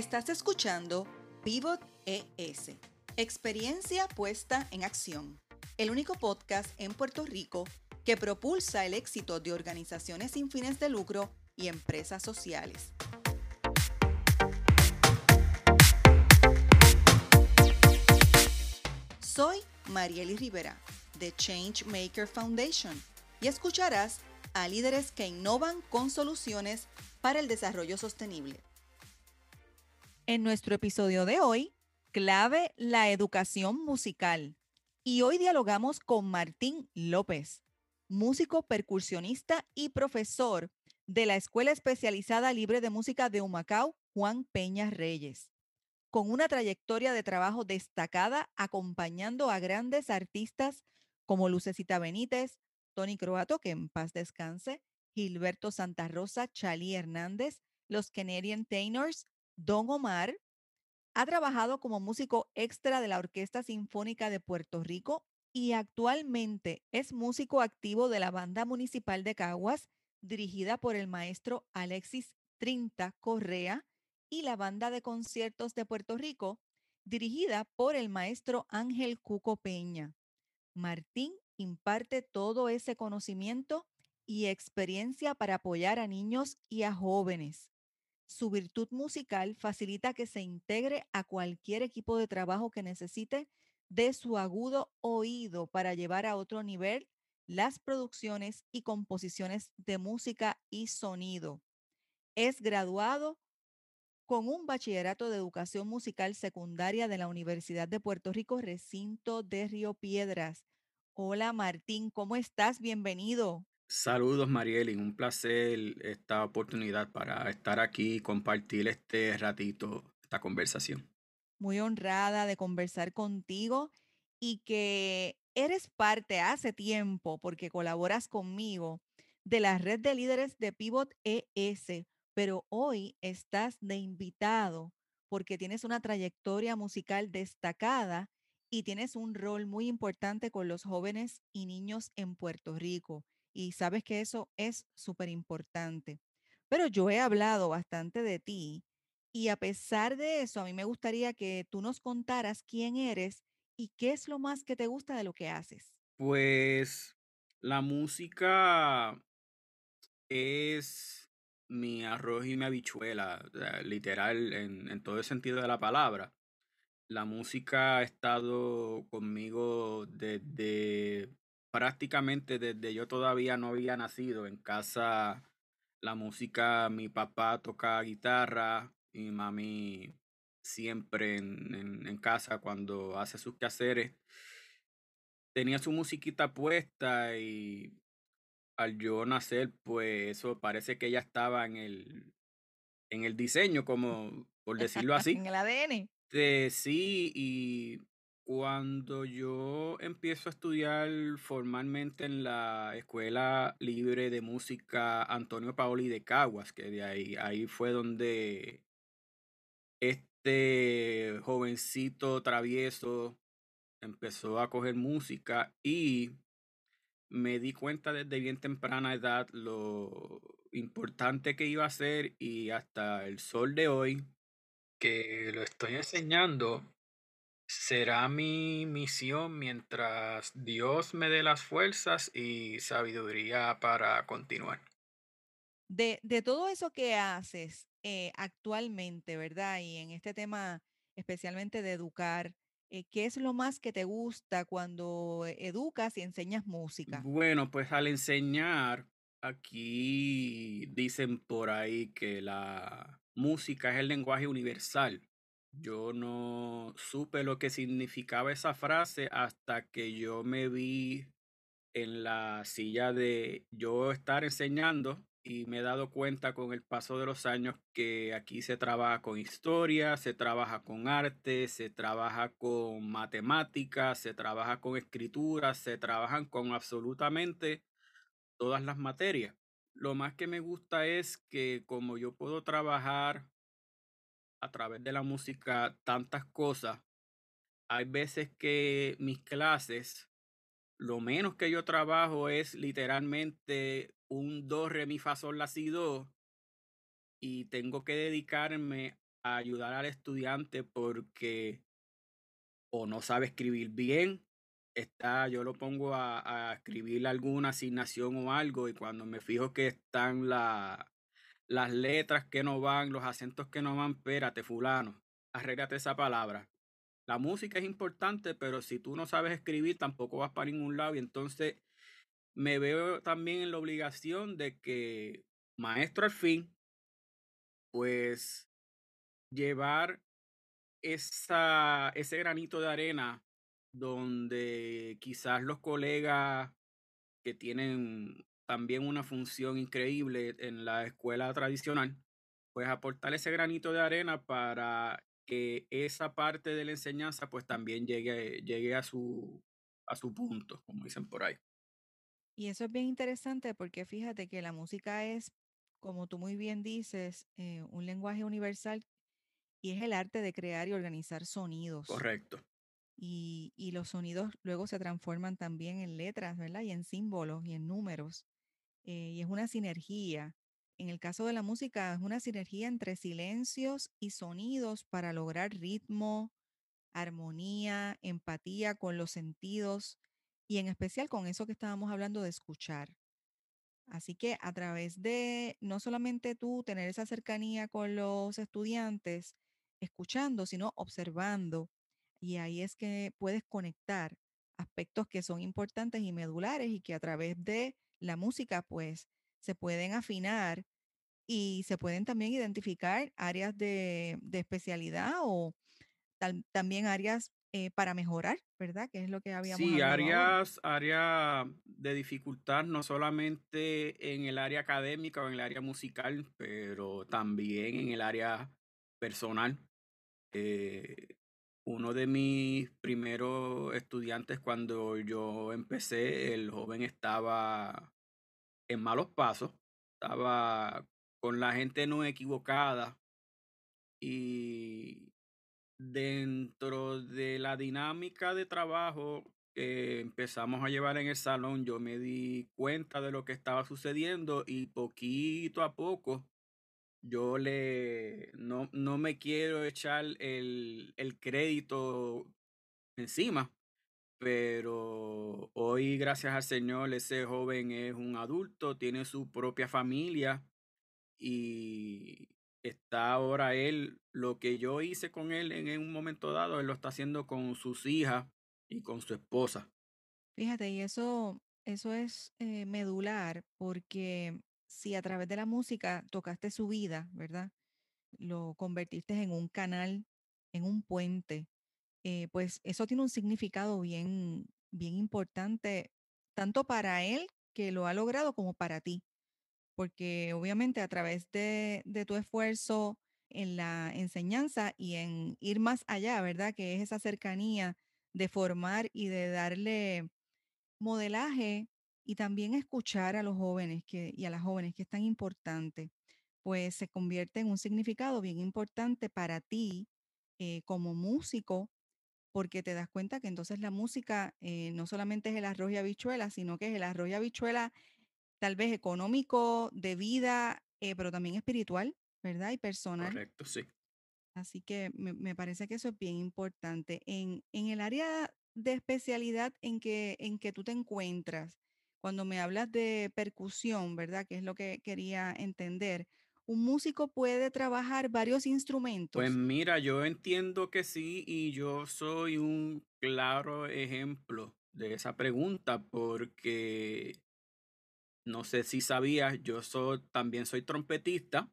Estás escuchando Pivot ES, experiencia puesta en acción, el único podcast en Puerto Rico que propulsa el éxito de organizaciones sin fines de lucro y empresas sociales. Soy Marieli Rivera, de Changemaker Foundation, y escucharás a líderes que innovan con soluciones para el desarrollo sostenible. En nuestro episodio de hoy, clave la educación musical. Y hoy dialogamos con Martín López, músico percusionista y profesor de la Escuela Especializada Libre de Música de Humacao, Juan Peña Reyes. Con una trayectoria de trabajo destacada acompañando a grandes artistas como Lucecita Benítez, Tony Croato, que en paz descanse, Gilberto Santa Rosa, Chali Hernández, los Canadian Tenors, Don Omar ha trabajado como músico extra de la Orquesta Sinfónica de Puerto Rico y actualmente es músico activo de la Banda Municipal de Caguas, dirigida por el maestro Alexis Trinta Correa, y la Banda de Conciertos de Puerto Rico, dirigida por el maestro Ángel Cuco Peña. Martín imparte todo ese conocimiento y experiencia para apoyar a niños y a jóvenes. Su virtud musical facilita que se integre a cualquier equipo de trabajo que necesite de su agudo oído para llevar a otro nivel las producciones y composiciones de música y sonido. Es graduado con un bachillerato de educación musical secundaria de la Universidad de Puerto Rico, recinto de Río Piedras. Hola Martín, ¿cómo estás? Bienvenido. Saludos Marieli, un placer esta oportunidad para estar aquí y compartir este ratito, esta conversación. Muy honrada de conversar contigo y que eres parte hace tiempo, porque colaboras conmigo, de la red de líderes de Pivot ES, pero hoy estás de invitado porque tienes una trayectoria musical destacada y tienes un rol muy importante con los jóvenes y niños en Puerto Rico y sabes que eso es súper importante. Pero yo he hablado bastante de ti y a pesar de eso, a mí me gustaría que tú nos contaras quién eres y qué es lo más que te gusta de lo que haces. Pues la música es mi arroz y mi habichuela, literal, en, todo el sentido de la palabra. La música ha estado conmigo desde prácticamente desde yo todavía no había nacido en casa la música, mi papá toca guitarra y mami siempre en, en, casa cuando hace sus quehaceres. Tenía su musiquita puesta y al yo nacer pues eso parece que ella estaba en el en el diseño como por decirlo así. En el ADN sí y cuando yo empiezo a estudiar formalmente en la Escuela Libre de Música Antonio Paoli de Caguas, que de ahí, ahí fue donde este jovencito travieso empezó a coger música y me di cuenta desde bien temprana edad lo importante que iba a ser y hasta el sol de hoy que lo estoy enseñando será mi misión mientras Dios me dé las fuerzas y sabiduría para continuar. De, de todo eso que haces eh, actualmente, ¿verdad? Y en este tema especialmente de educar, eh, ¿qué es lo más que te gusta cuando educas y enseñas música? Bueno, pues al enseñar, aquí dicen por ahí que la música es el lenguaje universal. Yo no supe lo que significaba esa frase hasta que yo me vi en la silla de yo estar enseñando y me he dado cuenta con el paso de los años que aquí se trabaja con historia, se trabaja con arte, se trabaja con matemáticas, se trabaja con escritura, se trabajan con absolutamente todas las materias. Lo más que me gusta es que como yo puedo trabajar a través de la música tantas cosas. Hay veces que mis clases, lo menos que yo trabajo es literalmente un do, re, mi, fa, sol, la, si, do. Y tengo que dedicarme ayudar al estudiante porque o no sabe escribir bien, está, yo lo pongo a, a escribir alguna asignación o algo y cuando me fijo que están la, las letras que no van, los acentos que no van, espérate, fulano, arréglate esa palabra. La música es importante, pero si tú no sabes escribir, tampoco vas para ningún lado. Y entonces me veo también en la obligación de que, maestro al fin, pues llevar esa, ese granito de arena donde quizás los colegas que tienen también una función increíble en la escuela tradicional, pues aportar ese granito de arena para que esa parte de la enseñanza pues también llegue, llegue a, su, a su punto, como dicen por ahí. Y eso es bien interesante porque fíjate que la música es, como tú muy bien dices, eh, un lenguaje universal y es el arte de crear y organizar sonidos. Correcto. Y, y los sonidos luego se transforman también en letras, ¿verdad? Y en símbolos y en números. Eh, y es una sinergia. En el caso de la música, es una sinergia entre silencios y sonidos para lograr ritmo, armonía, empatía con los sentidos y en especial con eso que estábamos hablando de escuchar. Así que a través de no solamente tú tener esa cercanía con los estudiantes, escuchando, sino observando. Y ahí es que puedes conectar aspectos que son importantes y medulares y que a través de la música, pues se pueden afinar y se pueden también identificar áreas de, especialidad o también áreas eh, para mejorar, ¿verdad? Que es lo que habíamos Sí, áreas, área de dificultad, no solamente en el área académica o en el área musical, pero también en el área personal. Eh, uno de mis primeros estudiantes cuando yo empecé, el joven estaba en malos pasos, estaba con la gente no equivocada y dentro de la dinámica de trabajo que empezamos a llevar en el salón, yo me di cuenta de lo que estaba sucediendo y poquito a poco yo le no, no me quiero echar el, el crédito encima, pero hoy, gracias al Señor, ese joven es un adulto, tiene su propia familia y está ahora él, lo que yo hice con él en un momento dado, él lo está haciendo con sus hijas y con su esposa. Fíjate, y eso, eso es eh, medular porque si a través de la música tocaste su vida, ¿verdad? Lo convertiste en un canal, en un puente, eh, pues eso tiene un significado bien, bien importante, tanto para él que lo ha logrado como para ti, porque obviamente a través de, de tu esfuerzo en la enseñanza y en ir más allá, ¿verdad? Que es esa cercanía de formar y de darle modelaje y también escuchar a los jóvenes que, y a las jóvenes, que es tan importante, pues se convierte en un significado bien importante para ti eh, como músico, porque te das cuenta que entonces la música eh, no solamente es el arroz y habichuela, sino que es el arroz y habichuela tal vez económico, de vida, eh, pero también espiritual, ¿verdad? Y personal. Correcto, sí. Así que me, me parece que eso es bien importante. En, en el área de especialidad en que, en que tú te encuentras, cuando me hablas de percusión, ¿verdad? Que es lo que quería entender. ¿Un músico puede trabajar varios Pues instrumentos? mira, yo entiendo que sí y yo soy un claro ejemplo de esa pregunta porque no sé si sabías, yo soy, también soy trompetista.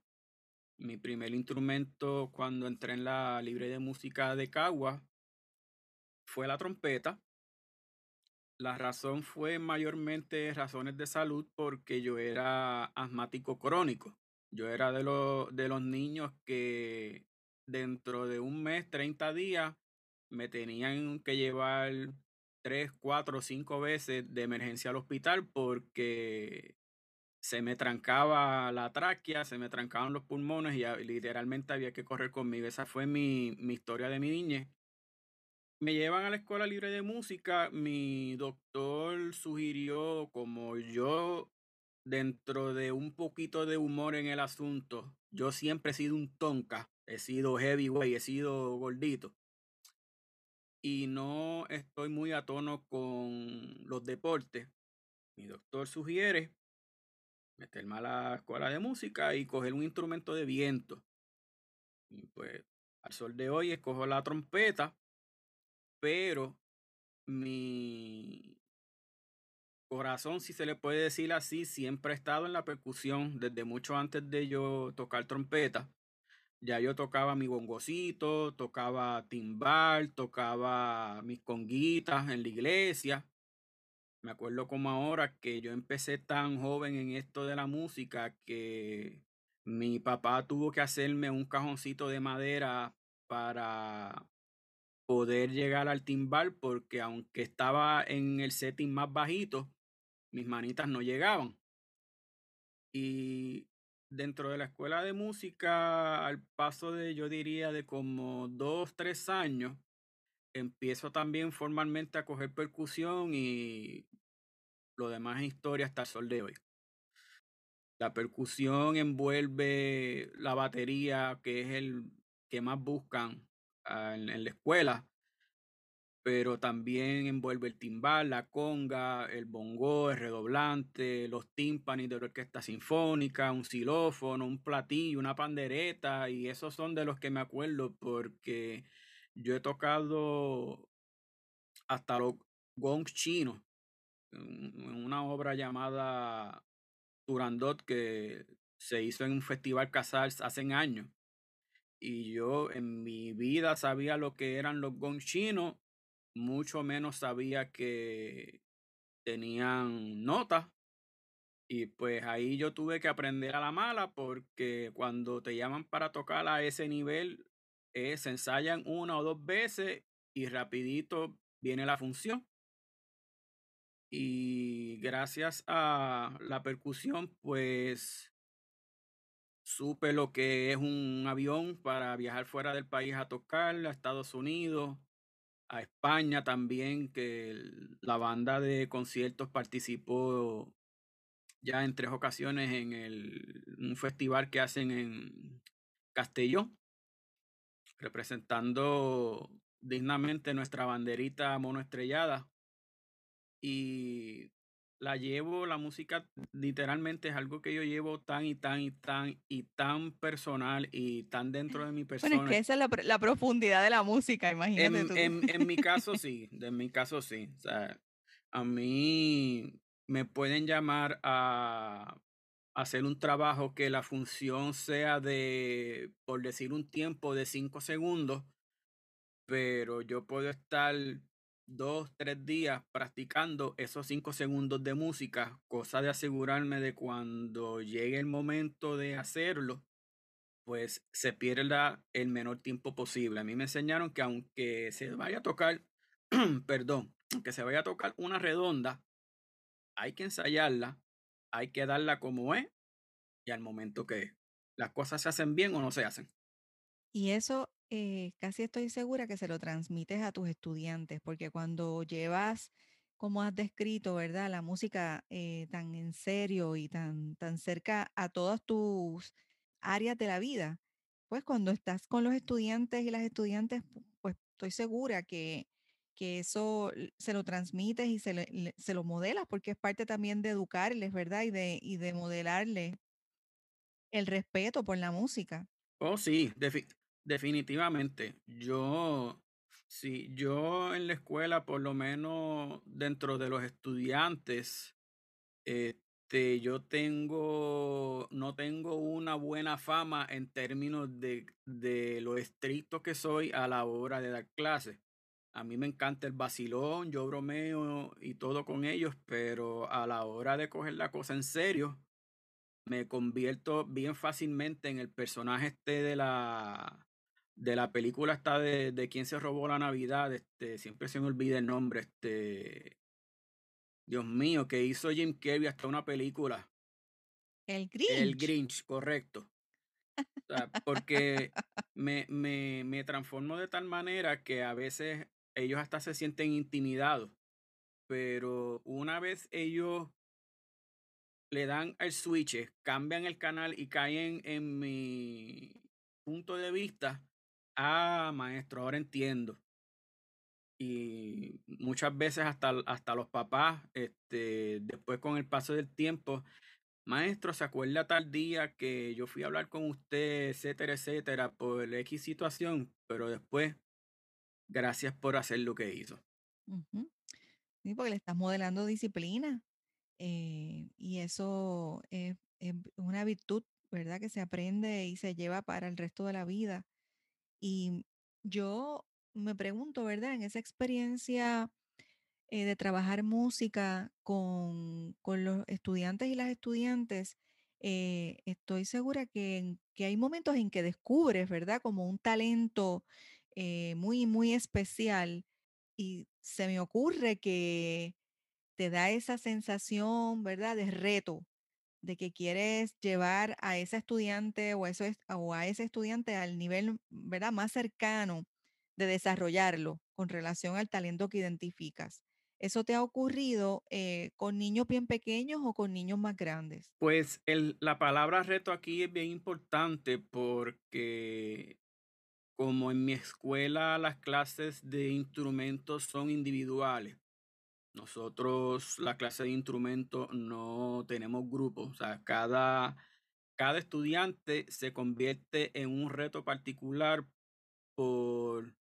Mi primer instrumento cuando entré en la libre de música de Cagua fue la trompeta. La razón fue mayormente razones de salud porque yo era asmático crónico. Yo era de los, de los niños que dentro de un mes, 30 días, me tenían que llevar tres, cuatro, cinco veces de emergencia al hospital porque se me trancaba la tráquea, se me trancaban los pulmones y ah, literalmente había que correr conmigo. Esa fue mi, mi historia de mi niñez. Me llevan a la escuela libre de música. Mi doctor sugirió, como yo, dentro de un poquito de humor en el asunto, yo siempre he sido un tonka. he sido heavyweight, he sido gordito. Y no estoy muy a tono con los deportes. Mi doctor sugiere meterme a la escuela de música y coger un instrumento de viento. Y pues al sol de hoy escojo la trompeta, pero mi corazón, si se le puede decir así, siempre ha estado en la percusión desde mucho antes de yo tocar trompeta. Ya yo tocaba mi bongocito, tocaba timbal, tocaba mis conguitas en la iglesia. Me acuerdo como ahora que yo empecé tan joven en esto de la música que mi papá tuvo que hacerme un cajoncito de madera para poder llegar al timbal porque aunque estaba en el setting más bajito, mis manitas no llegaban. Y dentro de la escuela de música, al paso de, yo diría, de como dos, tres años, empiezo también formalmente a coger percusión y lo demás es historia hasta el sol de hoy. La percusión envuelve la batería, que es el que más buscan en, en la escuela, pero también envuelve el timbal, la conga, el bongo, el redoblante, los tímpanos de la orquesta sinfónica, un xilófono, un platillo, una pandereta, y esos son de los que me acuerdo porque yo he tocado hasta los gongs chinos, en una obra llamada Turandot que se hizo en un festival Casals hace años. Y yo en mi vida sabía lo que eran los gongs chinos mucho menos sabía que tenían notas. Y pues ahí yo tuve que aprender a la mala porque cuando te llaman para tocar a ese nivel, se ensayan una o dos veces y rapidito viene la función. Y gracias a la percusión, pues supe lo que es un avión para viajar fuera del país a tocar, a Estados Unidos, a España también, que la banda de conciertos participó ya en tres ocasiones en el, un festival que hacen en Castellón, representando dignamente nuestra banderita monoestrellada. Y la llevo, la música literalmente es algo que yo llevo tan y tan y tan y tan personal y tan dentro de mi persona. Bueno, es que esa es la, la profundidad de la música, imagínate en, tú. En, en, mi caso sí, en mi caso sí. O sea, a mí me pueden llamar a hacer un trabajo que la función sea de, por decir un tiempo de cinco segundos, pero yo puedo estar dos, tres días practicando esos cinco segundos de música, cosa de asegurarme de cuando llegue el momento de hacerlo, pues se pierda el menor tiempo posible. A mí me enseñaron que aunque se vaya a tocar, perdón, aunque se vaya a tocar una redonda, hay que ensayarla, hay que darla como es y al momento que Las cosas se hacen bien o no se hacen. Y eso eh, casi estoy segura que se lo transmites a tus estudiantes, porque cuando llevas, como has descrito, ¿verdad? La música eh, tan en serio y tan, tan cerca a todas tus áreas de la vida, pues cuando estás con los estudiantes y las estudiantes, pues estoy segura que, que eso se lo transmites y se, se lo modelas, porque es parte también de educarles, ¿verdad? Y de, y de modelarles el respeto por la música. Oh, sí, definitivamente. Yo, sí, yo en la escuela, por lo menos dentro de los estudiantes, este, yo tengo, no tengo una buena fama en términos de, de lo estricto que soy a la hora de dar clases. A mí me encanta el vacilón, yo bromeo y todo con ellos, pero a la hora de coger la cosa en serio, me convierto bien fácilmente en el personaje este de la de la película esta de, de quién se robó la Navidad, este, siempre se me olvida el nombre, este Dios mío, que hizo Jim Carrey hasta una película. El Grinch. El Grinch, correcto. O sea, porque me, me, me transformo de tal manera que a veces ellos hasta se sienten intimidados. Pero una vez ellos le dan el switch, cambian el canal y caen en mi punto de vista, ah, maestro, ahora entiendo. Y muchas veces hasta, hasta los papás, este, después con el paso del tiempo, maestro, ¿se acuerda tal día que yo fui a hablar con usted, etcétera, etcétera, por X situación? Pero después, gracias por hacer lo que hizo. Ujú. Sí, porque le estás modelando disciplina, eh, y eso es es una virtud, ¿verdad? Que se aprende y se lleva para el resto de la vida. Y yo me pregunto, ¿verdad? En esa experiencia eh, de trabajar música con, con los estudiantes y las estudiantes, eh, estoy segura que, que hay momentos en que descubres, ¿verdad? Como un talento eh, muy, muy especial. Y se me ocurre que te da esa sensación, ¿verdad? De reto de que quieres llevar a esa estudiante o, eso es, o a ese estudiante al nivel, ¿verdad?, más cercano de desarrollarlo con relación al talento que identificas. ¿Eso te ha ocurrido eh, con niños bien pequeños o con niños más grandes? Pues la palabra reto aquí es bien importante porque como en mi escuela las clases de instrumentos son individuales, nosotros la clase de instrumentos no tenemos grupos, o sea, cada, cada estudiante se convierte en un reto particular por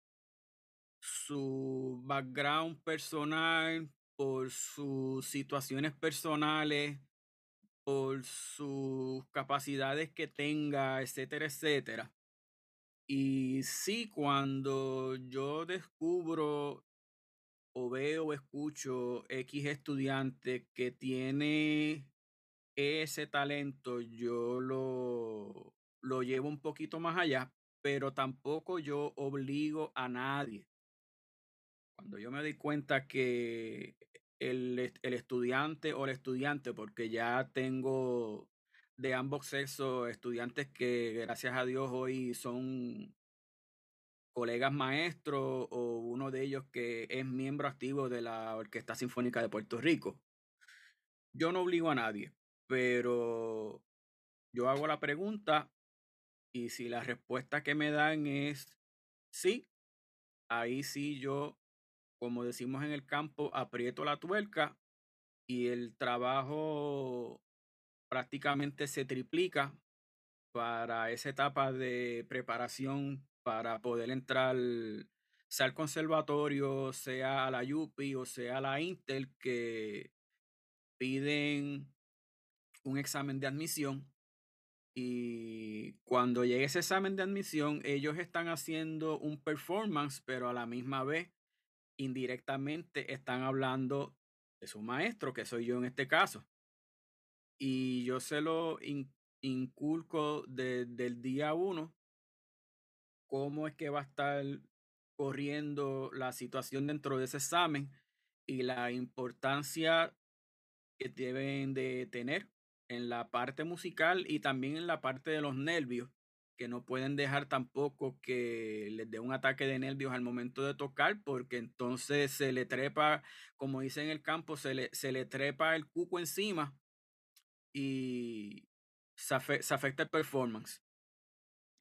su background personal, por sus situaciones personales, por sus capacidades que tenga, etcétera, etcétera. Y sí, cuando yo descubro o veo o escucho X estudiante que tiene ese talento, yo lo, lo llevo un poquito más allá, pero tampoco yo obligo a nadie. Cuando yo me doy cuenta que el, el estudiante o el estudiante, porque ya tengo de ambos sexos estudiantes que gracias a Dios hoy son colegas maestros o uno de ellos que es miembro activo de la Orquesta Sinfónica de Puerto Rico. Yo no obligo a nadie, pero yo hago la pregunta y si la respuesta que me dan es sí, ahí sí yo, como decimos en el campo, aprieto la tuerca y el trabajo prácticamente se triplica para esa etapa de preparación para poder entrar, sea al conservatorio, sea a la UPI o sea a la Intel, que piden un examen de admisión. Y cuando llegue ese examen de admisión, ellos están haciendo un performance, pero a la misma vez, indirectamente, están hablando de su maestro, que soy yo en este caso. Y yo se lo in- inculco desde el día uno, cómo es que va a estar corriendo la situación dentro de ese examen y la importancia que deben de tener en la parte musical y también en la parte de los nervios, que no pueden dejar tampoco que les dé un ataque de nervios al momento de tocar, porque entonces se le trepa, como dice en el campo, se le, se le trepa el cuco encima y se, afe- se afecta el performance.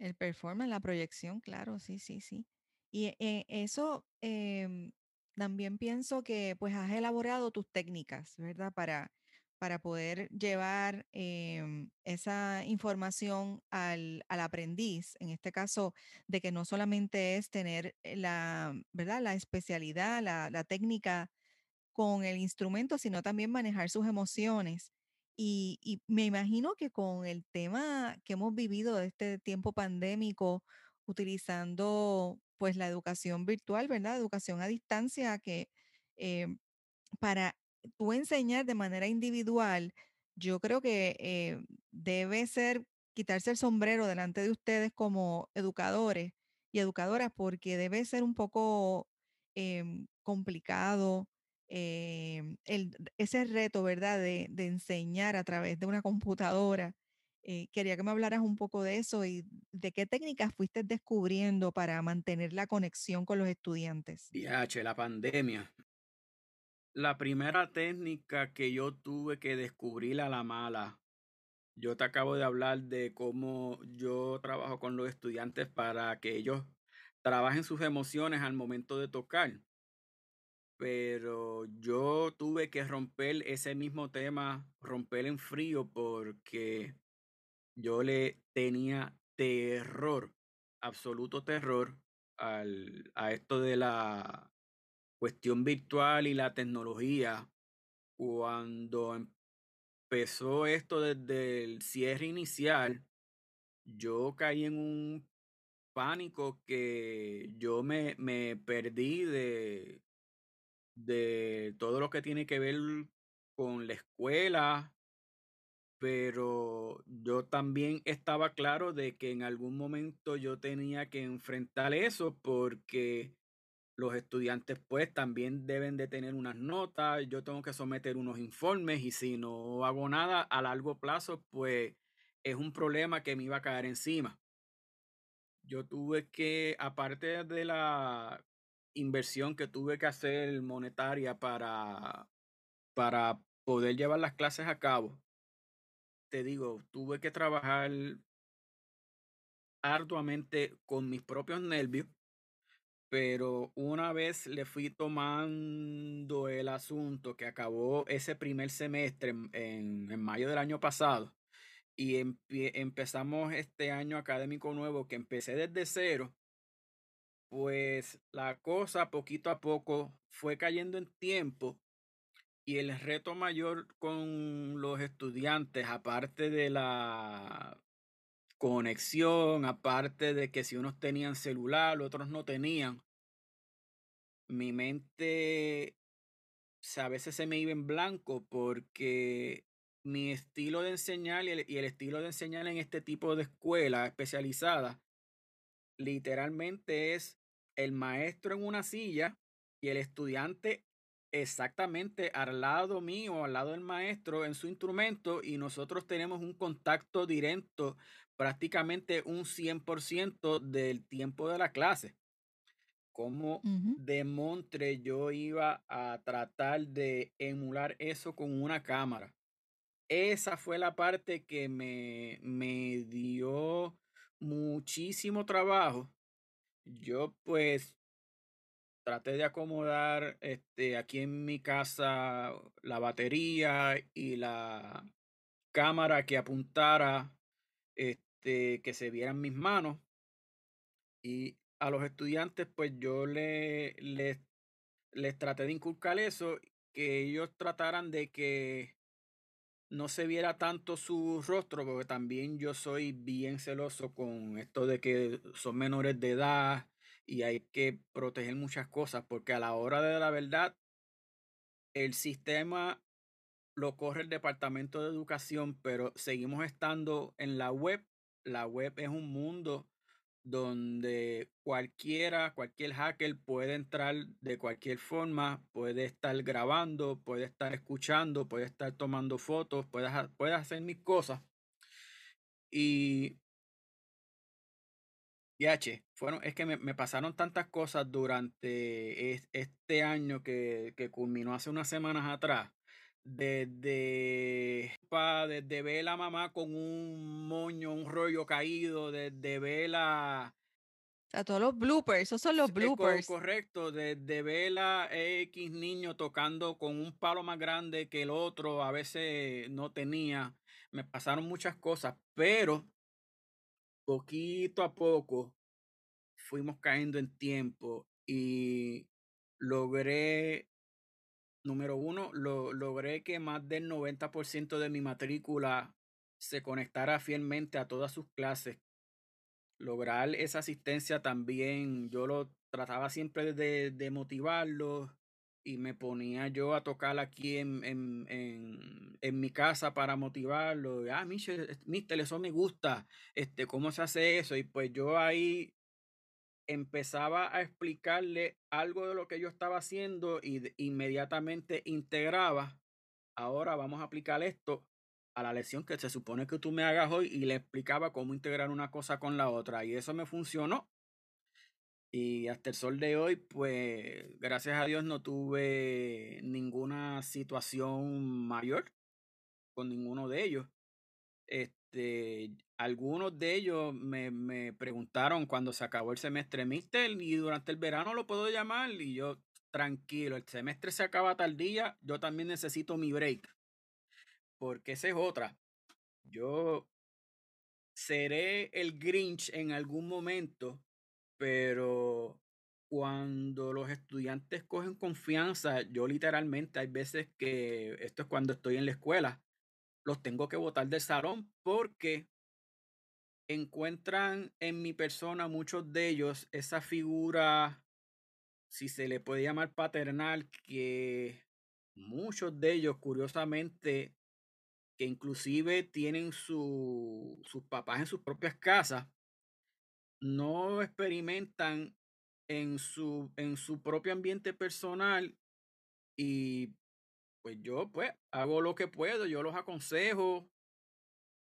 El performance, la proyección, claro, sí, sí, sí. Y eh, eso em, también pienso que pues has elaborado tus técnicas, ¿verdad? Para, para poder llevar em, esa información al, al aprendiz, en este caso, de que no solamente es tener la, ¿verdad? La especialidad, la técnica con el instrumento, sino también manejar sus emociones. Y, me imagino que con el tema que hemos vivido de este tiempo pandémico, utilizando pues la educación virtual, ¿verdad? Educación a distancia, que eh, para tú enseñar de manera individual, yo creo que eh, debe ser quitarse el sombrero delante de ustedes como educadores y educadoras, porque debe ser un poco em, complicado em, el- ese reto, ¿verdad? De, enseñar a través de una computadora. Eh, quería que me hablaras un poco de eso y de qué técnicas fuiste descubriendo para mantener la conexión con los estudiantes. DH, la pandemia. La primera técnica que yo tuve que descubrir a la mala Yo te acabo de hablar de cómo yo trabajo con los estudiantes para que ellos trabajen sus emociones al momento de tocar. Pero yo tuve que romper ese mismo tema, romper en frío, porque yo le tenía terror, absoluto terror al, a esto de la cuestión virtual y la tecnología. Cuando empezó esto desde el cierre inicial, yo caí en un pánico que yo me, me perdí de, de todo lo que tiene que ver con la escuela, pero yo también estaba claro de que en algún momento yo tenía que enfrentar eso porque los estudiantes pues también deben de tener unas notas, yo tengo que someter unos informes y si no hago nada a largo plazo pues es un problema que me iba a caer encima. Yo tuve que, aparte de la inversión que tuve que hacer monetaria para, para poder llevar las clases a cabo, te digo, tuve que trabajar arduamente con mis propios nervios, pero una vez le fui tomando el asunto que acabó ese primer semestre en, en mayo del año pasado y empezamos este año académico nuevo que empecé desde cero, pues la cosa poquito a poco fue cayendo en tiempo y el reto mayor con los estudiantes, aparte de la conexión, aparte de que si unos tenían celular, otros no tenían, mi mente a veces se me iba en blanco porque mi estilo de enseñar y el, y el estilo de enseñar en este tipo de escuela especializada literalmente es el maestro en una silla y el estudiante exactamente al lado mío, al lado del maestro en su instrumento y nosotros tenemos un contacto directo prácticamente un 100% del tiempo de la clase. Como de montre yo iba a tratar de emular eso con una cámara? Esa fue la parte que me, me dio muchísimo trabajo. Yo pues traté de acomodar este, aquí en mi casa la batería y la cámara que apuntara, este, que se vieran mis manos. Y a los estudiantes, pues yo le, les, les traté de inculcar eso, que ellos trataran de que no se viera tanto su rostro, porque también yo soy bien celoso con esto de que son menores de edad y hay que proteger muchas cosas, porque a la hora de la verdad, el sistema lo corre el Departamento de Educación, pero seguimos estando en la web. La web es un mundo donde cualquiera, cualquier hacker puede entrar de cualquier forma, puede estar grabando, puede estar escuchando, puede estar tomando fotos, puede, hacer mis cosas. Y, y H, es que me, me, pasaron tantas cosas durante este año que, que culminó hace unas semanas atrás desde, desde ver a la mamá con un moño, un rollo caído, desde ver a... O sea, todos los bloopers, esos son los bloopers. correcto, desde ver a X niño tocando con un palo más grande que el otro, a veces no tenía. Me pasaron muchas cosas, pero poquito a poco fuimos cayendo en tiempo y logré Número uno, lo, logré que más del 90% de mi matrícula se conectara fielmente a todas sus clases. Lograr esa asistencia también, yo lo trataba siempre de, de motivarlos y me ponía yo a tocar aquí en, mi casa para motivarlo. Ah, mister, mister, eso me gusta. Este, ¿cómo se hace eso? Y pues yo ahí empezaba a explicarle algo de lo que yo estaba haciendo y inmediatamente integraba, ahora vamos a aplicar esto a la lección que se supone que tú me hagas hoy y le explicaba cómo integrar una cosa con la otra y eso me funcionó. Y hasta el sol de hoy, pues gracias a Dios no tuve ninguna situación mayor con ninguno de ellos. Este, algunos de ellos me, me preguntaron cuando se acabó el semestre, Mister, y durante el verano lo puedo llamar, y yo, tranquilo, el semestre se acaba tal día, yo también necesito mi break, porque esa es otra. Yo seré el Grinch en algún momento, pero cuando los estudiantes cogen confianza, yo literalmente hay veces que, esto es cuando estoy en la escuela, los tengo que botar del salón porque encuentran en mi persona muchos de ellos esa figura, si se le puede llamar paternal, que muchos de ellos, curiosamente, que inclusive tienen su, sus papás en sus propias casas, no experimentan en su, en su propio ambiente personal y pues yo pues hago lo que puedo, yo los aconsejo.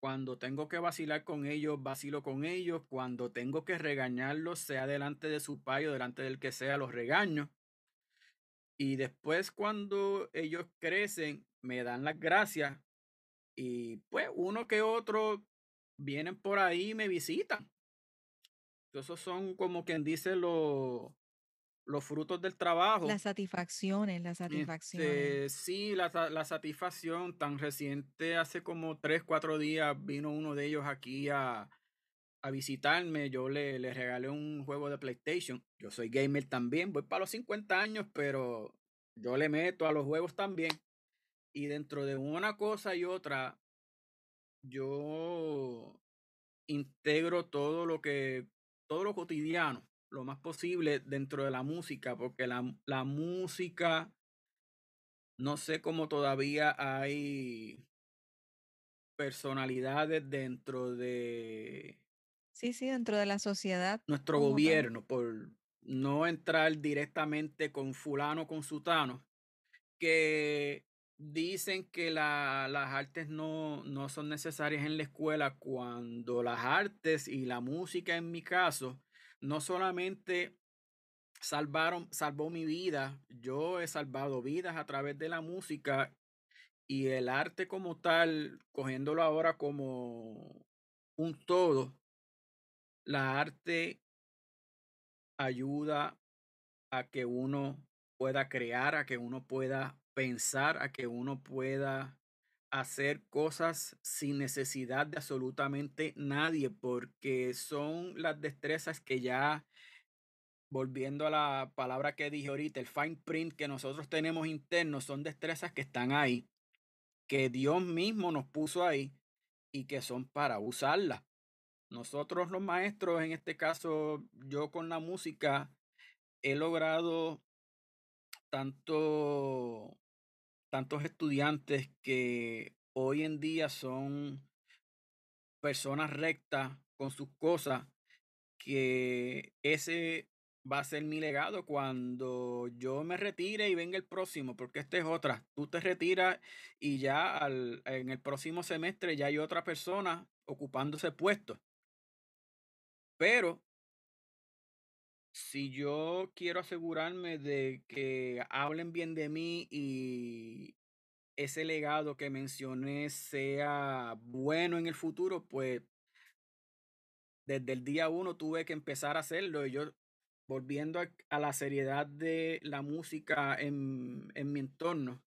Cuando tengo que vacilar con ellos, vacilo con ellos. Cuando tengo que regañarlos, sea delante de su padre o delante del que sea, los regaño. Y después cuando ellos crecen, me dan las gracias. Y pues uno que otro vienen por ahí y me visitan. Esos son como quien dice los, los frutos del trabajo. Las satisfacciones, las satisfacciones. Este, sí, la, la, satisfacción tan reciente, hace como tres, cuatro días vino uno de ellos aquí a, a visitarme. Yo le, le, regalé un juego de PlayStation. Yo soy gamer también, voy para los 50 años, pero yo le meto a los juegos también. Y dentro de una cosa y otra, yo integro todo lo que, todo lo cotidiano lo más posible dentro de la música, porque la, la música, no sé cómo todavía hay personalidades dentro de... Sí, sí, dentro de la sociedad. Nuestro gobierno, por no entrar directamente con fulano, con sutano, que dicen que la, las artes no, no son necesarias en la escuela cuando las artes y la música, en mi caso, no solamente salvaron, salvó mi vida, yo he salvado vidas a través de la música y el arte como tal, cogiéndolo ahora como un todo, la arte ayuda a que uno pueda crear, a que uno pueda pensar, a que uno pueda hacer cosas sin necesidad de absolutamente nadie, porque son las destrezas que ya, volviendo a la palabra que dije ahorita, el fine print que nosotros tenemos interno, son destrezas que están ahí, que Dios mismo nos puso ahí y que son para usarla. Nosotros los maestros, en este caso yo con la música, he logrado tanto tantos estudiantes que hoy en día son personas rectas con sus cosas, que ese va a ser mi legado cuando yo me retire y venga el próximo, porque esta es otra. Tú te retiras y ya al, en el próximo semestre ya hay otra persona ocupando ese puesto. Pero si yo quiero asegurarme de que hablen bien de mí y ese legado que mencioné sea bueno en el futuro, pues desde el día uno tuve que empezar a hacerlo. Y yo, volviendo a, la seriedad de la música en, en mi entorno,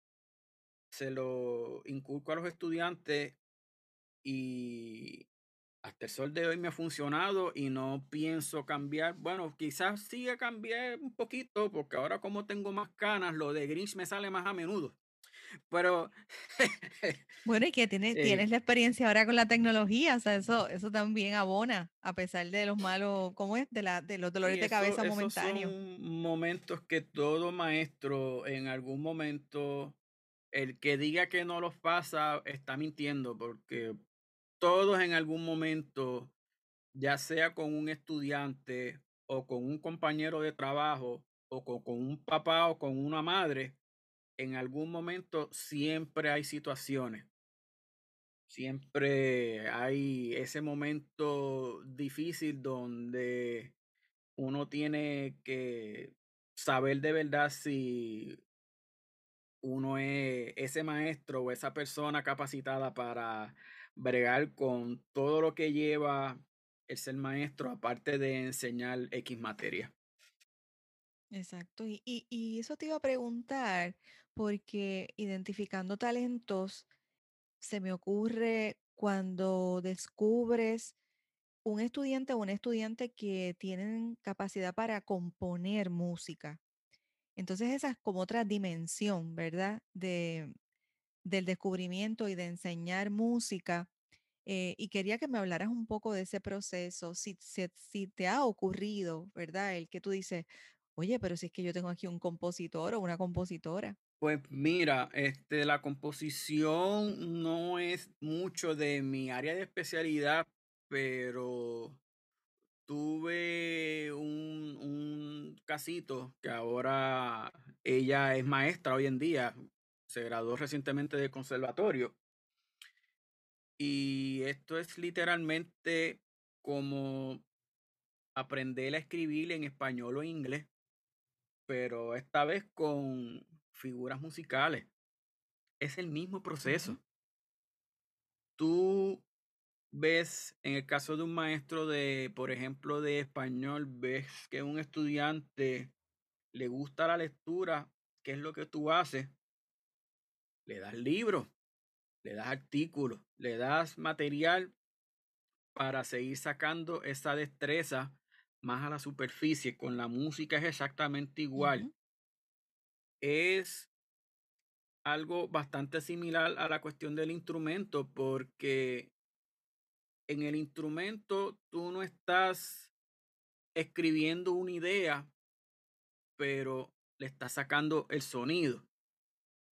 se lo inculco a los estudiantes y hasta el sol de hoy me ha funcionado y no pienso cambiar. Bueno, quizás siga cambiar un poquito porque ahora como tengo más canas, lo de Grinch me sale más a menudo. Pero... bueno, y que tienes, eh tienes la experiencia ahora con la tecnología, o sea, eso, eso también abona, a pesar de los malos, ¿cómo es? De, la, de los dolores de cabeza momentáneos. Son momentos que todo maestro en algún momento, el que diga que no los pasa, está mintiendo, porque todos en algún momento, ya sea con un estudiante o con un compañero de trabajo o con, un papá o con una madre, en algún momento siempre hay situaciones. Siempre hay ese momento difícil donde uno tiene que saber de verdad si uno es ese maestro o esa persona capacitada para bregar con todo lo que lleva el ser maestro, aparte de enseñar X materia. Exacto. Y, y, y eso te iba a preguntar, porque identificando talentos, se me ocurre cuando descubres un estudiante o una estudiante que tienen capacidad para componer música. Entonces esa es como otra dimensión, ¿verdad? De, del descubrimiento y de enseñar música. Eh, y quería que me hablaras un poco de ese proceso, si, si, si te ha ocurrido, ¿verdad? El que tú dices, oye, pero si es que yo tengo aquí un compositor o una compositora. Pues mira, este, la composición no es mucho de mi área de especialidad, pero tuve un, un casito que ahora ella es maestra hoy en día, se graduó recientemente del conservatorio. Y esto es literalmente como aprender a escribir en español o inglés, pero esta vez con figuras musicales. Es el mismo proceso. Tú ves, en el caso de un maestro de, por ejemplo, de español, ves que un estudiante le gusta la lectura, ¿qué es lo que tú haces? Le das libros, le das artículos, le das material para seguir sacando esa destreza más a la superficie. Con la música es exactamente igual es algo bastante similar a la cuestión del instrumento, porque en el instrumento tú no estás escribiendo una idea, pero le estás sacando el sonido.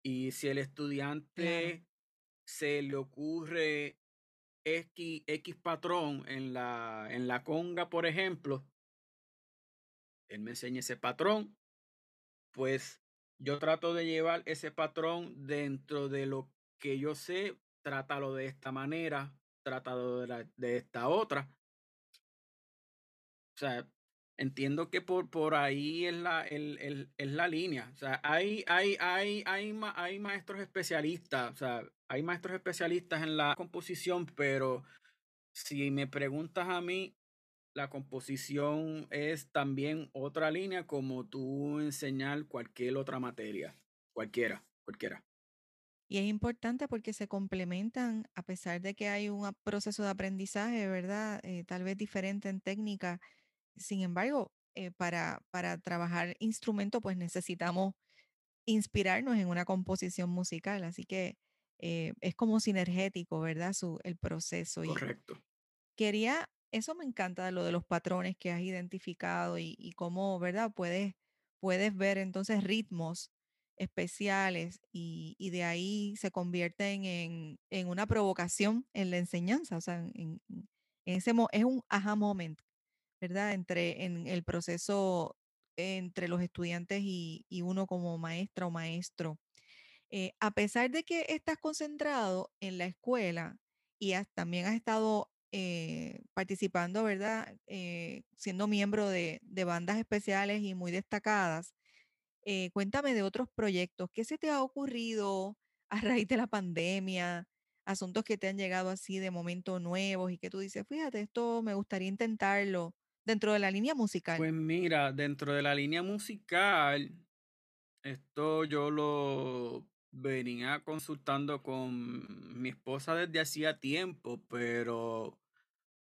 Y si el estudiante se le ocurre X, X patrón en la, en la conga, por ejemplo, él me enseña ese patrón, pues yo trato de llevar ese patrón dentro de lo que yo sé, trátalo de esta manera, trátalo de, de esta otra. O sea, entiendo que por, por ahí es la, el, el, es la línea. O sea, hay, hay, hay, hay, hay maestros especialistas, o sea, hay maestros especialistas en la composición, pero si me preguntas a mí, la composición es también otra línea como tú enseñar cualquier otra materia, cualquiera, cualquiera. Y es importante porque se complementan, a pesar de que hay un proceso de aprendizaje, ¿verdad? Eh, tal vez diferente en técnica. Sin embargo, eh, para, para trabajar instrumento, pues necesitamos inspirarnos en una composición musical. Así que eh, es como sinergético, ¿verdad? Su, el proceso. Correcto. quería eso me encanta lo de los patrones que has identificado y, cómo, ¿verdad? Puedes, puedes ver entonces ritmos especiales y, de ahí se convierten en, una provocación en la enseñanza. O sea, en, ese es un aha moment, ¿verdad? Entre en el proceso entre los estudiantes y, uno como maestra o maestro. Eh, a pesar de que estás concentrado en la escuela y también has estado eh, participando, ¿verdad? Eh, siendo miembro de, bandas especiales y muy destacadas. Eh, cuéntame de otros proyectos. ¿Qué se te ha ocurrido a raíz de la pandemia? Asuntos que te han llegado así de momento nuevos y que tú dices, fíjate, esto me gustaría intentarlo dentro de la línea musical. Pues mira, dentro de la línea musical, esto yo lo venía consultando con mi esposa desde hacía tiempo, pero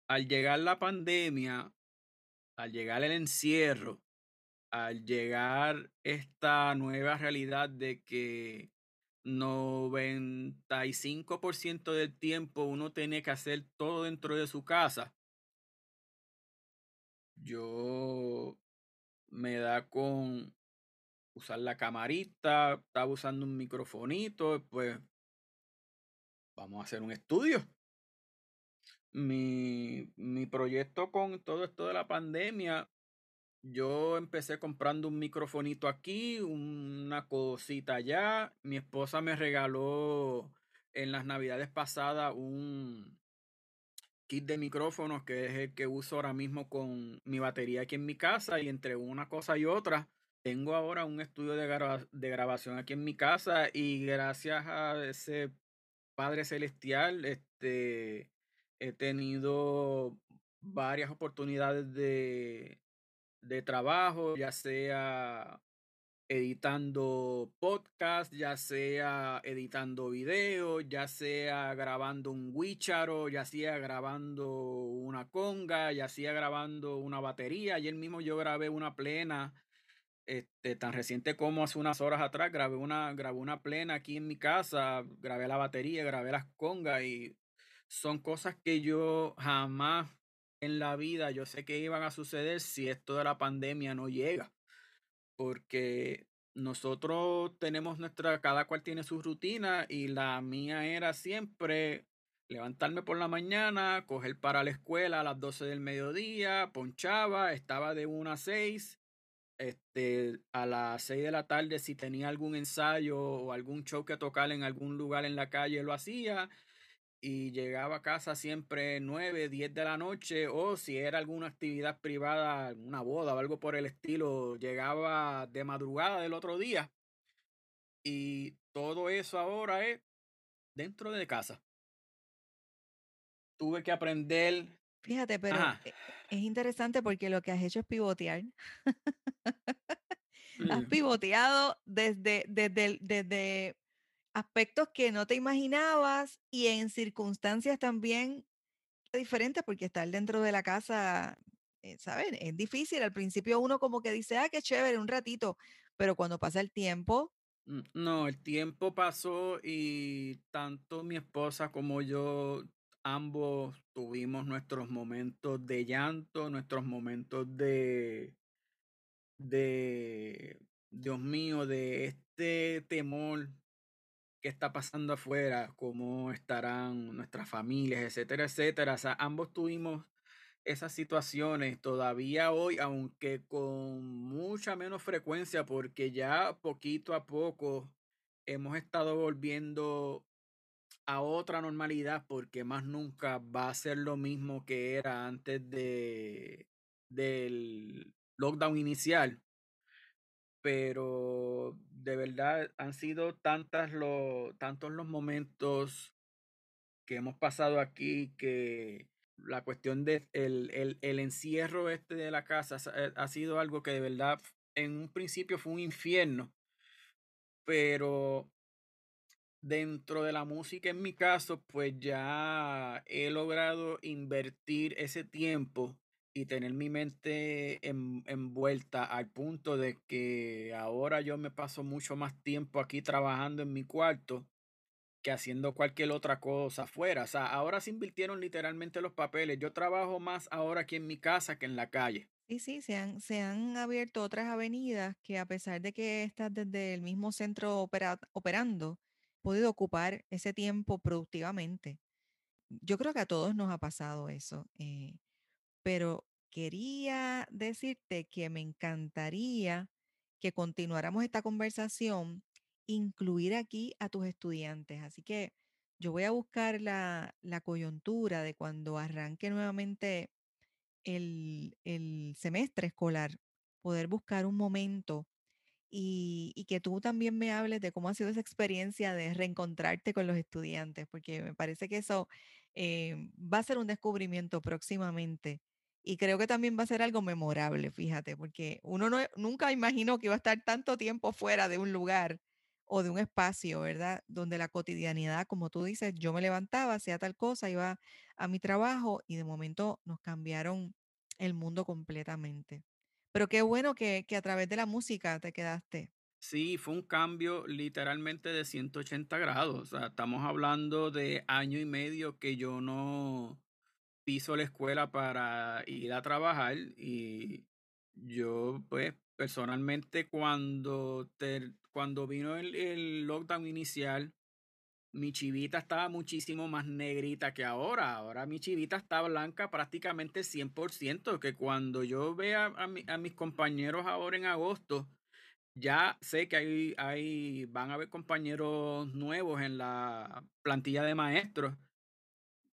al llegar la pandemia, al llegar el encierro, al llegar esta nueva realidad de que 95% del tiempo uno tiene que hacer todo dentro de su casa, yo me da con usar la camarita, estaba usando un microfonito, pues vamos a hacer un estudio mi, mi proyecto con todo esto de la pandemia, yo empecé comprando un microfonito aquí, una cosita allá. Mi esposa me regaló en las navidades pasadas un kit de micrófonos que es el que uso ahora mismo con mi batería aquí en mi casa y entre una cosa y otra tengo ahora un estudio de, de grabación aquí en mi casa y gracias a ese Padre Celestial, este, he tenido varias oportunidades de, de trabajo, ya sea editando podcast, ya sea editando videos, ya sea grabando un guicharo, ya sea grabando una conga, ya sea grabando una batería. Ayer mismo yo grabé una plena, este, tan reciente como hace unas horas atrás, grabé una, grabé una plena aquí en mi casa, grabé la batería, grabé las congas y son cosas que yo jamás en la vida yo sé que iban a suceder si esto de la pandemia no llega porque nosotros tenemos nuestra, cada cual tiene su rutina y la mía era siempre levantarme por la mañana, coger para la escuela a las 12 del mediodía, ponchaba, estaba de 1 a 6, este, a las 6 de la tarde si tenía algún ensayo o algún show que tocar en algún lugar en la calle lo hacía y llegaba a casa siempre 9, 10 de la noche o si era alguna actividad privada, una boda o algo por el estilo, llegaba de madrugada del otro día. Y todo eso ahora es dentro de casa. Tuve que aprender. Fíjate, pero e, es interesante porque lo que has hecho es pivotear. has pivoteado desde, desde, desde aspectos que no te imaginabas y en circunstancias también diferentes, porque estar dentro de la casa, eh, ¿saben? Es difícil. Al principio uno como que dice, ah, qué chévere, un ratito, pero cuando pasa el tiempo... Mm, no, el tiempo pasó y tanto mi esposa como yo, ambos tuvimos nuestros momentos de llanto, nuestros momentos de, de, Dios mío, de este temor qué está pasando afuera, cómo estarán nuestras familias, etcétera, etcétera. O sea, ambos tuvimos esas situaciones todavía hoy, aunque con mucha menos frecuencia, porque ya poquito a poco hemos estado volviendo a otra normalidad, porque más nunca va a ser lo mismo que era antes de, del lockdown inicial pero de verdad han sido tantas tantos los momentos que hemos pasado aquí que la cuestión de el, encierro este de la casa eh, ha sido algo que de verdad en un principio fue un infierno, pero dentro de la música en mi caso, pues ya he logrado invertir ese tiempo y tener mi mente envuelta al punto de que ahora yo me paso mucho más tiempo aquí trabajando en mi cuarto que haciendo cualquier otra cosa afuera. O sea, ahora se invirtieron literalmente los papeles. Yo trabajo más ahora aquí en mi casa que en la calle. Sí, sí, se han, se han abierto otras avenidas que a pesar de que estás desde el mismo centro operando, podido ocupar ese tiempo productivamente. Yo creo que a todos nos ha pasado eso. Eh, pero quería decirte que me encantaría que continuáramos esta conversación, incluir aquí a tus estudiantes. Así que yo voy a buscar la, coyuntura de cuando arranque nuevamente el, el semestre escolar, poder buscar un momento y, que tú también me hables de cómo ha sido esa experiencia de reencontrarte con los estudiantes, porque me parece que eso eh, va a ser un descubrimiento próximamente. Y creo que también va a ser algo memorable, fíjate, porque uno no, nunca imaginó que iba a estar tanto tiempo fuera de un lugar o de un espacio, ¿verdad? Donde la cotidianidad, como tú dices, yo me levantaba, hacía tal cosa, iba a mi trabajo y de momento nos cambiaron el mundo completamente. Pero qué bueno que, a través de la música te quedaste. Sí, fue un cambio literalmente de 180 grados. O sea, estamos hablando de año y medio que yo no piso la escuela para ir a trabajar y yo pues personalmente cuando, cuando vino el, el lockdown inicial, mi chivita estaba muchísimo más negrita que ahora. Ahora mi chivita está blanca prácticamente 100%, que cuando yo vea a, a mis compañeros ahora en agosto, ya sé que hay, hay, van a haber compañeros nuevos en la plantilla de maestros,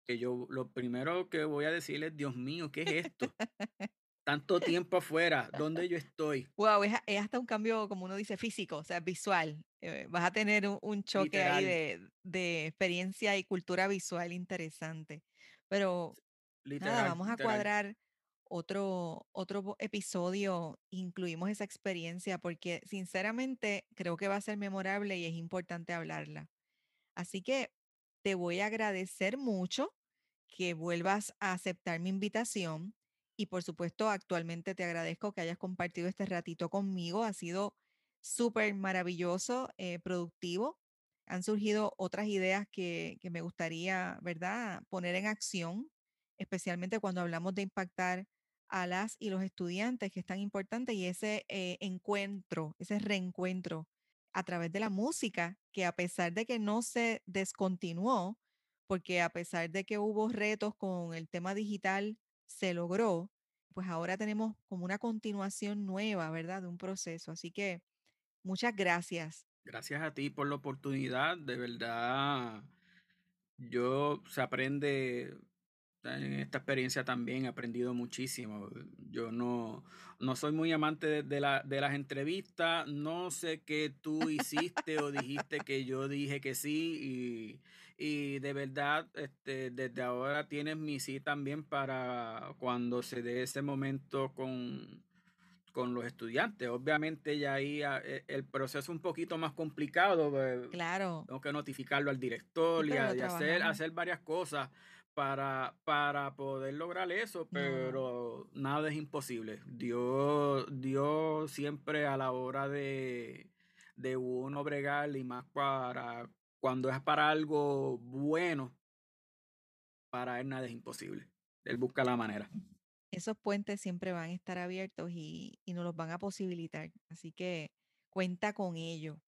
que yo lo primero que voy a decirles, Dios mío, ¿qué es esto? Tanto tiempo afuera, ¿dónde yo estoy? Wow, es, es hasta un cambio, como uno dice, físico, o sea, visual. Eh, vas a tener un, un choque ahí de, de experiencia y cultura visual interesante. Pero nada, literal, vamos a literal. cuadrar otro, otro episodio, incluimos esa experiencia, porque sinceramente creo que va a ser memorable y es importante hablarla. Así que te voy a agradecer mucho que vuelvas a aceptar mi invitación y por supuesto actualmente te agradezco que hayas compartido este ratito conmigo. Ha sido súper maravilloso, eh, productivo. Han surgido otras ideas que, que me gustaría, ¿verdad?, poner en acción, especialmente cuando hablamos de impactar a las y los estudiantes, que es tan importante, y ese eh, encuentro, ese reencuentro a través de la música, que a pesar de que no se descontinuó, porque a pesar de que hubo retos con el tema digital, se logró, pues ahora tenemos como una continuación nueva, ¿verdad? De un proceso. Así que muchas gracias. Gracias a ti por la oportunidad, de verdad. Yo se aprende en esta experiencia también he aprendido muchísimo. Yo no, no soy muy amante de, de la, de las entrevistas. No sé qué tú hiciste o dijiste que yo dije que sí. Y, y de verdad, este, desde ahora tienes mi sí también para cuando se dé ese momento con, con los estudiantes. Obviamente ya ahí ah, e- el proceso es un poquito más complicado. pues, Claro, tengo que notificarlo al director y, y hacer, hacer varias cosas para, para poder lograr eso, No, pero nada es imposible. Dios, Dios siempre a la hora de, de uno bregar y más para cuando es para algo bueno, para él nada es imposible. Él busca la manera. esos puentes siempre van a estar abiertos y, y nos los van a posibilitar. Así que cuenta con ello.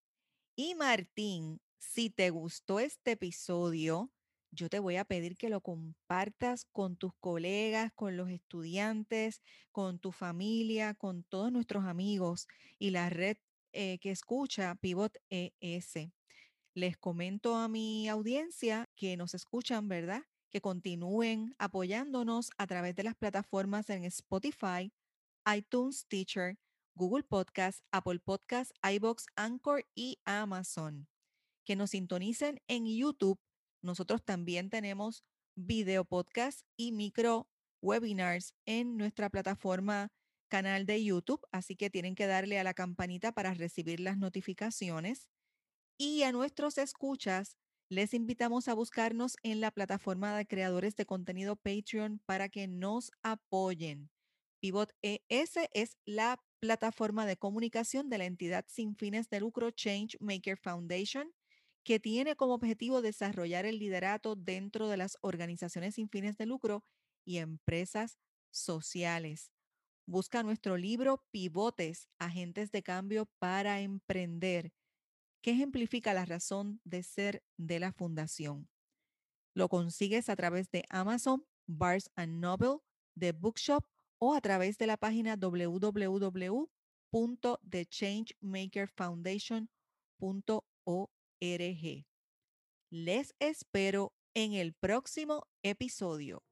Y Martín, si te gustó este episodio, yo te voy a pedir que lo compartas con tus colegas, con los estudiantes, con tu familia, con todos nuestros amigos y la red eh, que escucha Pivot ES. Les comento a mi audiencia que nos escuchan, ¿verdad? Que continúen apoyándonos a través de las plataformas en Spotify, iTunes, Teacher, Google Podcast, Apple Podcast, iBox, Anchor y Amazon. Que nos sintonicen en YouTube. Nosotros también tenemos video podcast y micro webinars en nuestra plataforma canal de YouTube, así que tienen que darle a la campanita para recibir las notificaciones. Y a nuestros escuchas, les invitamos a buscarnos en la plataforma de creadores de contenido Patreon para que nos apoyen. Pivot ES es la plataforma de comunicación de la entidad sin fines de lucro Change Maker Foundation, que tiene como objetivo desarrollar el liderato dentro de las organizaciones sin fines de lucro y empresas sociales. Busca nuestro libro Pivotes, Agentes de Cambio para Emprender que ejemplifica la razón de ser de la fundación. Lo consigues a través de Amazon, Barnes Noble, The Bookshop o a través de la página www.thechangemakerfoundation.org. Les espero en el próximo episodio.